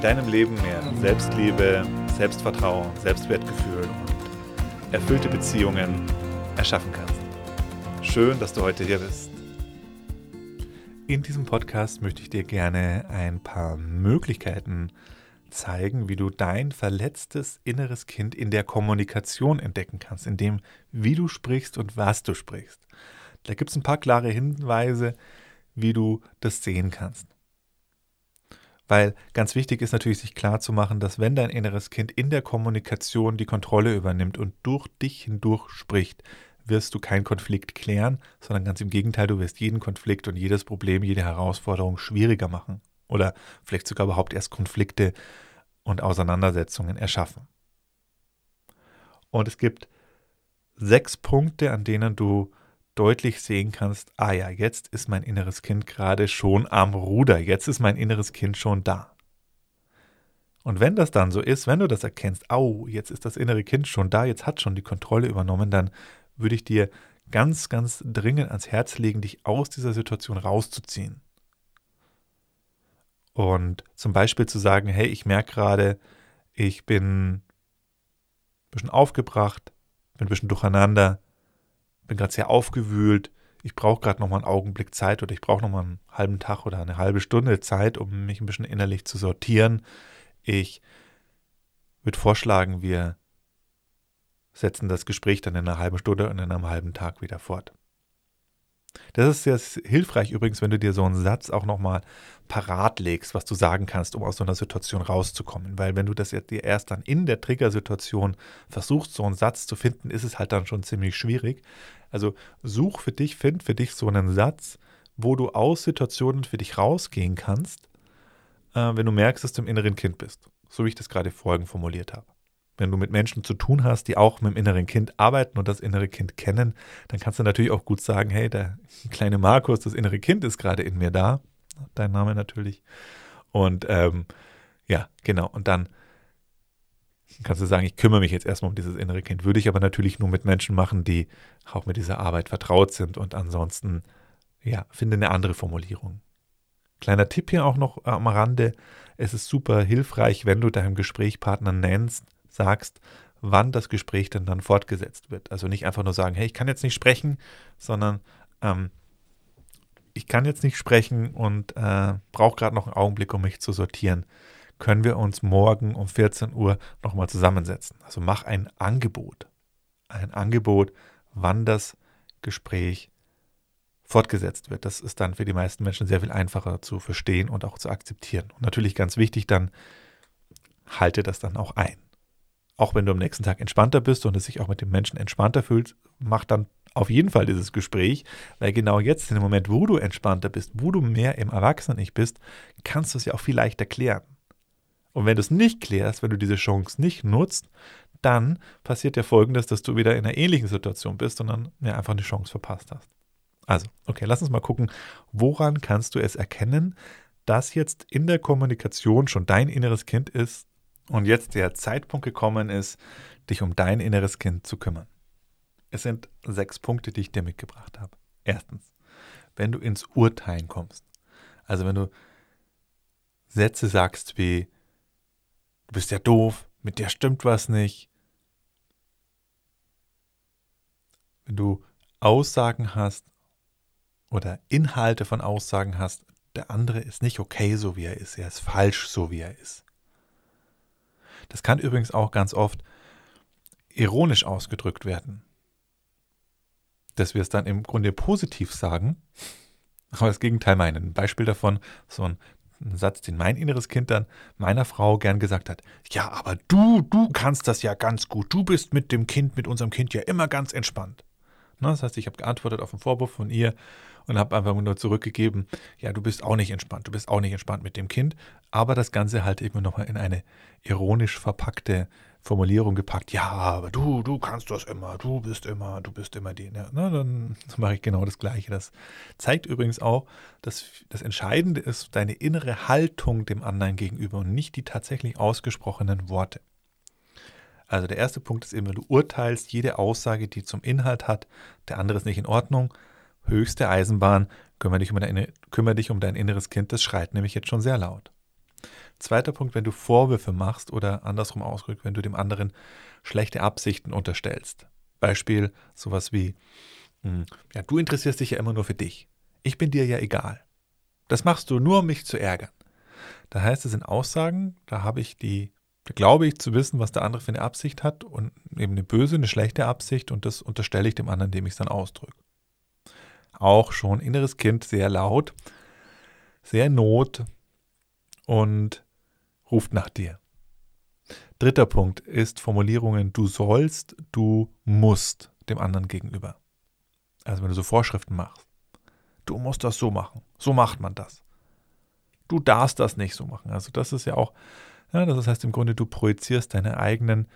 deinem Leben mehr Selbstliebe, Selbstvertrauen, Selbstwertgefühl und erfüllte Beziehungen erschaffen kannst. Schön, dass du heute hier bist. In diesem Podcast möchte ich dir gerne ein paar Möglichkeiten zeigen, wie du dein verletztes inneres Kind in der Kommunikation entdecken kannst, in dem, wie du sprichst und was du sprichst. Da gibt es ein paar klare Hinweise, wie du das sehen kannst. Weil ganz wichtig ist natürlich, sich klar zu machen, dass wenn dein inneres Kind in der Kommunikation die Kontrolle übernimmt und durch dich hindurch spricht, wirst du keinen Konflikt klären, sondern ganz im Gegenteil, du wirst jeden Konflikt und jedes Problem, jede Herausforderung schwieriger machen oder vielleicht sogar überhaupt erst Konflikte und Auseinandersetzungen erschaffen. Und es gibt sechs Punkte, an denen du deutlich sehen kannst, ah ja, jetzt ist mein inneres Kind gerade schon am Ruder, jetzt ist mein inneres Kind schon da. Und wenn das dann so ist, wenn du das erkennst, au, jetzt ist das innere Kind schon da, jetzt hat schon die Kontrolle übernommen, dann würde ich dir ganz, ganz dringend ans Herz legen, dich aus dieser Situation rauszuziehen. Und zum Beispiel zu sagen, hey, ich merke gerade, ich bin ein bisschen aufgebracht, bin ein bisschen durcheinander, bin gerade sehr aufgewühlt, ich brauche gerade noch mal einen Augenblick Zeit oder ich brauche noch mal einen halben Tag oder eine halbe Stunde Zeit, um mich ein bisschen innerlich zu sortieren. Ich würde vorschlagen, wir setzen das Gespräch dann in einer halben Stunde und in einem halben Tag wieder fort. Das ist sehr hilfreich übrigens, wenn du dir so einen Satz auch nochmal parat legst, was du sagen kannst, um aus so einer Situation rauszukommen. Weil wenn du das dir erst dann in der Triggersituation versuchst, so einen Satz zu finden, ist es halt dann schon ziemlich schwierig. Also such für dich, find für dich so einen Satz, wo du aus Situationen für dich rausgehen kannst, äh, wenn du merkst, dass du im inneren Kind bist. So wie ich das gerade vorhin formuliert habe. Wenn du mit Menschen zu tun hast, die auch mit dem inneren Kind arbeiten und das innere Kind kennen, dann kannst du natürlich auch gut sagen, hey, der kleine Markus, das innere Kind ist gerade in mir da. Dein Name natürlich. Und ähm, ja, genau. Und dann kannst du sagen, ich kümmere mich jetzt erstmal um dieses innere Kind. Würde ich aber natürlich nur mit Menschen machen, die auch mit dieser Arbeit vertraut sind und ansonsten, ja, finde eine andere Formulierung. Kleiner Tipp hier auch noch am Rande. Es ist super hilfreich, wenn du deinem Gesprächspartner nennst, sagst, wann das Gespräch denn dann fortgesetzt wird. Also nicht einfach nur sagen, hey, ich kann jetzt nicht sprechen, sondern ähm, ich kann jetzt nicht sprechen und äh, brauche gerade noch einen Augenblick, um mich zu sortieren. Können wir uns morgen um 14 Uhr nochmal zusammensetzen? Also mach ein Angebot. Ein Angebot, wann das Gespräch fortgesetzt wird. Das ist dann für die meisten Menschen sehr viel einfacher zu verstehen und auch zu akzeptieren. Und natürlich ganz wichtig, dann halte das dann auch ein auch wenn du am nächsten Tag entspannter bist und es sich auch mit dem Menschen entspannter fühlt, mach dann auf jeden Fall dieses Gespräch, weil genau jetzt, in dem Moment, wo du entspannter bist, wo du mehr im Erwachsenen-Ich bist, kannst du es ja auch viel leichter klären. Und wenn du es nicht klärst, wenn du diese Chance nicht nutzt, dann passiert ja folgendes, dass du wieder in einer ähnlichen Situation bist und dann ja, einfach eine Chance verpasst hast. Also, okay, lass uns mal gucken, woran kannst du es erkennen, dass jetzt in der Kommunikation schon dein inneres Kind ist, und jetzt der Zeitpunkt gekommen ist, dich um dein inneres Kind zu kümmern. Es sind sechs Punkte, die ich dir mitgebracht habe. Erstens, wenn du ins Urteilen kommst. Also wenn du Sätze sagst wie, du bist ja doof, mit dir stimmt was nicht. Wenn du Aussagen hast oder Inhalte von Aussagen hast, der andere ist nicht okay, so wie er ist, er ist falsch, so wie er ist. Das kann übrigens auch ganz oft ironisch ausgedrückt werden. Dass wir es dann im Grunde positiv sagen, aber das Gegenteil meinen. Ein Beispiel davon, so ein, Satz, den mein inneres Kind dann meiner Frau gern gesagt hat. Ja, aber du, du kannst das ja ganz gut. Du bist mit dem Kind, mit unserem Kind ja immer ganz entspannt. Ne, das heißt, ich habe geantwortet auf einen Vorwurf von ihr und habe einfach nur zurückgegeben, ja, du bist auch nicht entspannt, du bist auch nicht entspannt mit dem Kind, aber das Ganze halt eben nochmal in eine ironisch verpackte Formulierung gepackt. Ja, aber du, du kannst das immer, du bist immer, du bist immer die. Ja, na, dann mache ich genau das Gleiche. Das zeigt übrigens auch, dass das Entscheidende ist deine innere Haltung dem anderen gegenüber und nicht die tatsächlich ausgesprochenen Worte. Also der erste Punkt ist wenn du urteilst, jede Aussage, die zum Inhalt hat, der andere ist nicht in Ordnung, höchste Eisenbahn, kümmere dich um dein, kümmere dich um dein inneres Kind, das schreit nämlich jetzt schon sehr laut. Zweiter Punkt, wenn du Vorwürfe machst oder andersrum ausgedrückt, wenn du dem anderen schlechte Absichten unterstellst. Beispiel sowas wie, hm, ja, du interessierst dich ja immer nur für dich. Ich bin dir ja egal. Das machst du nur, um mich zu ärgern. Da heißt es in Aussagen, da habe ich die, glaube ich zu wissen, was der andere für eine Absicht hat und eben eine böse, eine schlechte Absicht und das unterstelle ich dem anderen, indem ich es dann ausdrücke. Auch schon inneres Kind sehr laut, sehr Not und ruft nach dir. Dritter Punkt ist Formulierungen du sollst, du musst dem anderen gegenüber. Also wenn du so Vorschriften machst. Du musst das so machen. So macht man das. Du darfst das nicht so machen. Also das ist ja auch, ja, das heißt im Grunde, du projizierst deine eigenen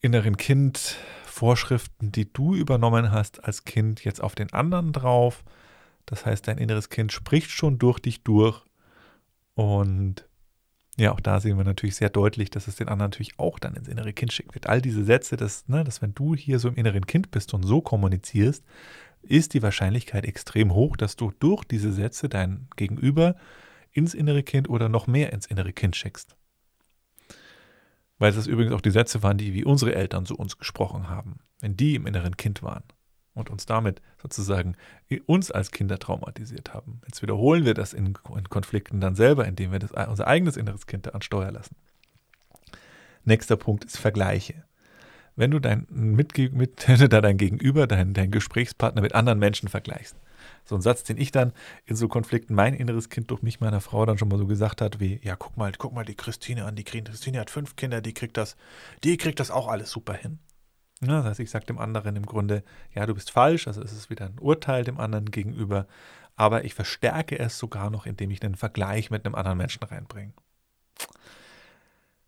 inneren Kind-Vorschriften, die du übernommen hast als Kind, jetzt auf den anderen drauf. Das heißt, dein inneres Kind spricht schon durch dich durch und ja, auch da sehen wir natürlich sehr deutlich, dass es den anderen natürlich auch dann ins innere Kind schickt. All diese Sätze, dass, ne, dass wenn du hier so im inneren Kind bist und so kommunizierst, ist die Wahrscheinlichkeit extrem hoch, dass du durch diese Sätze dein Gegenüber ins innere Kind oder noch mehr ins innere Kind schickst. Weil es übrigens auch die Sätze waren, die wie unsere Eltern zu uns gesprochen haben, wenn die im inneren Kind waren und uns damit sozusagen uns als Kinder traumatisiert haben. Jetzt wiederholen wir das in, in Konflikten dann selber, indem wir das, unser eigenes inneres Kind daran steuern lassen. Nächster Punkt ist Vergleiche. Wenn du dein, mit, mit, dein Gegenüber, dein, dein Gesprächspartner mit anderen Menschen vergleichst. So ein Satz, den ich dann in so Konflikten mein inneres Kind durch mich meiner Frau dann schon mal so gesagt hat, wie, ja, guck mal, guck mal die Christine an, die Christine hat fünf Kinder, die kriegt das, die kriegt das auch alles super hin. Ja, das heißt, ich sage dem anderen im Grunde, ja, du bist falsch, also es ist wieder ein Urteil dem anderen gegenüber, aber ich verstärke es sogar noch, indem ich einen Vergleich mit einem anderen Menschen reinbringe.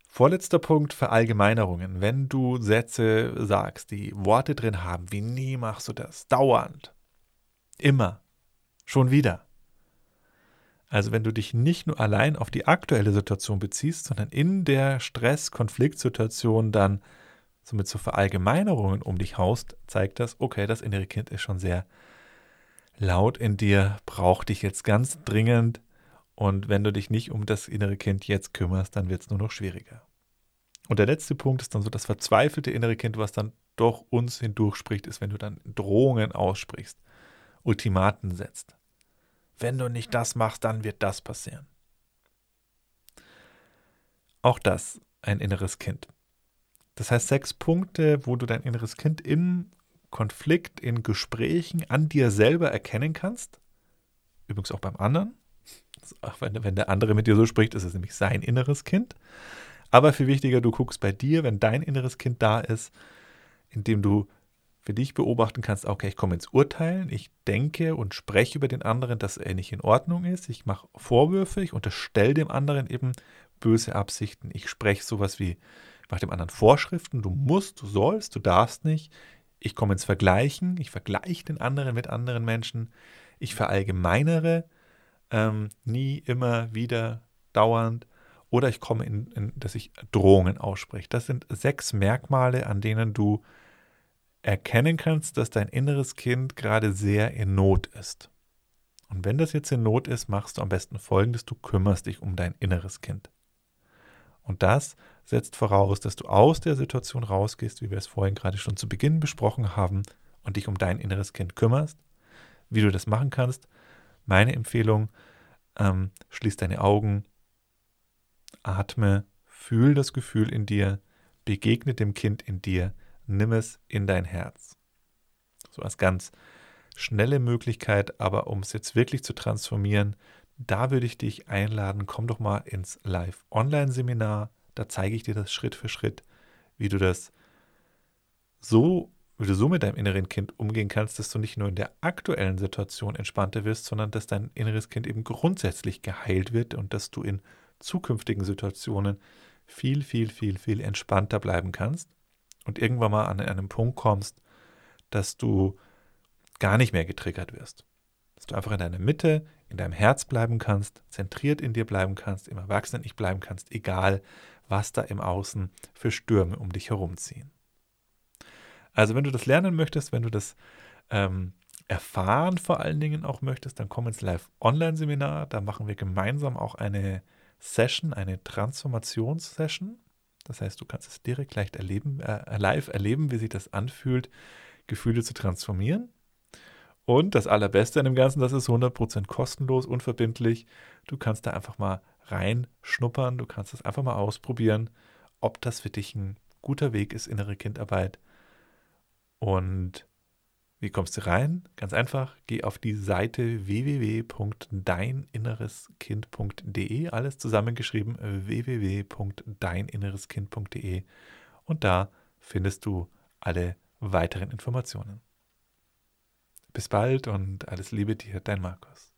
Vorletzter Punkt, Verallgemeinerungen. Wenn du Sätze sagst, die Worte drin haben, wie nie machst du das? Dauernd. Immer. Schon wieder. Also wenn du dich nicht nur allein auf die aktuelle Situation beziehst, sondern in der Stress-Konfliktsituation dann somit zu Verallgemeinerungen um dich haust, zeigt das, okay, das innere Kind ist schon sehr laut in dir, braucht dich jetzt ganz dringend und wenn du dich nicht um das innere Kind jetzt kümmerst, dann wird es nur noch schwieriger. Und der letzte Punkt ist dann so das verzweifelte innere Kind, was dann durch uns hindurch spricht, ist, wenn du dann Drohungen aussprichst, Ultimaten setzt. Wenn du nicht das machst, dann wird das passieren. Auch das ein inneres Kind. Das heißt, sechs Punkte, wo du dein inneres Kind im Konflikt, in Gesprächen an dir selber erkennen kannst. Übrigens auch beim anderen. Auch wenn, wenn der andere mit dir so spricht, ist es nämlich sein inneres Kind. Aber viel wichtiger, du guckst bei dir, wenn dein inneres Kind da ist, indem du für dich beobachten kannst, okay, ich komme ins Urteilen, ich denke und spreche über den anderen, dass er nicht in Ordnung ist, ich mache Vorwürfe, ich unterstelle dem anderen eben böse Absichten, ich spreche sowas wie, mache dem anderen Vorschriften, du musst, du sollst, du darfst nicht. Ich komme ins Vergleichen, ich vergleiche den anderen mit anderen Menschen, ich verallgemeinere, ähm, nie, immer, wieder, dauernd. Oder ich komme in, in, dass ich Drohungen ausspreche. Das sind sechs Merkmale, an denen du erkennen kannst, dass dein inneres Kind gerade sehr in Not ist. Und wenn das jetzt in Not ist, machst du am besten folgendes, du kümmerst dich um dein inneres Kind. Und das setzt voraus, dass du aus der Situation rausgehst, wie wir es vorhin gerade schon zu Beginn besprochen haben, und dich um dein inneres Kind kümmerst. Wie du das machen kannst, meine Empfehlung, ähm, schließ deine Augen, atme, fühl das Gefühl in dir, begegne dem Kind in dir, nimm es in dein Herz. So als ganz schnelle Möglichkeit, aber um es jetzt wirklich zu transformieren, da würde ich dich einladen, komm doch mal ins Live-Online-Seminar. Da zeige ich dir das Schritt für Schritt, wie du das so, wie du so mit deinem inneren Kind umgehen kannst, dass du nicht nur in der aktuellen Situation entspannter wirst, sondern dass dein inneres Kind eben grundsätzlich geheilt wird und dass du in zukünftigen Situationen viel, viel, viel, viel entspannter bleiben kannst und irgendwann mal an einem Punkt kommst, dass du gar nicht mehr getriggert wirst. Dass du einfach in deiner Mitte, in deinem Herz bleiben kannst, zentriert in dir bleiben kannst, im Erwachsenen-Ich bleiben kannst, egal was da im Außen für Stürme um dich herumziehen. Also wenn du das lernen möchtest, wenn du das ähm, erfahren vor allen Dingen auch möchtest, dann komm ins Live-Online-Seminar. Da machen wir gemeinsam auch eine Session, eine Transformationssession. Das heißt, du kannst es direkt leicht erleben, äh, live erleben, wie sich das anfühlt, Gefühle zu transformieren. Und das Allerbeste an dem Ganzen, das ist 100% kostenlos, unverbindlich. Du kannst da einfach mal reinschnuppern, du kannst es einfach mal ausprobieren, ob das für dich ein guter Weg ist, innere Kindarbeit. Und wie kommst du rein? Ganz einfach, geh auf die Seite www.deininnereskind.de, alles zusammengeschrieben www.deininnereskind.de und da findest du alle weiteren Informationen. Bis bald und alles Liebe dir, dein Markus.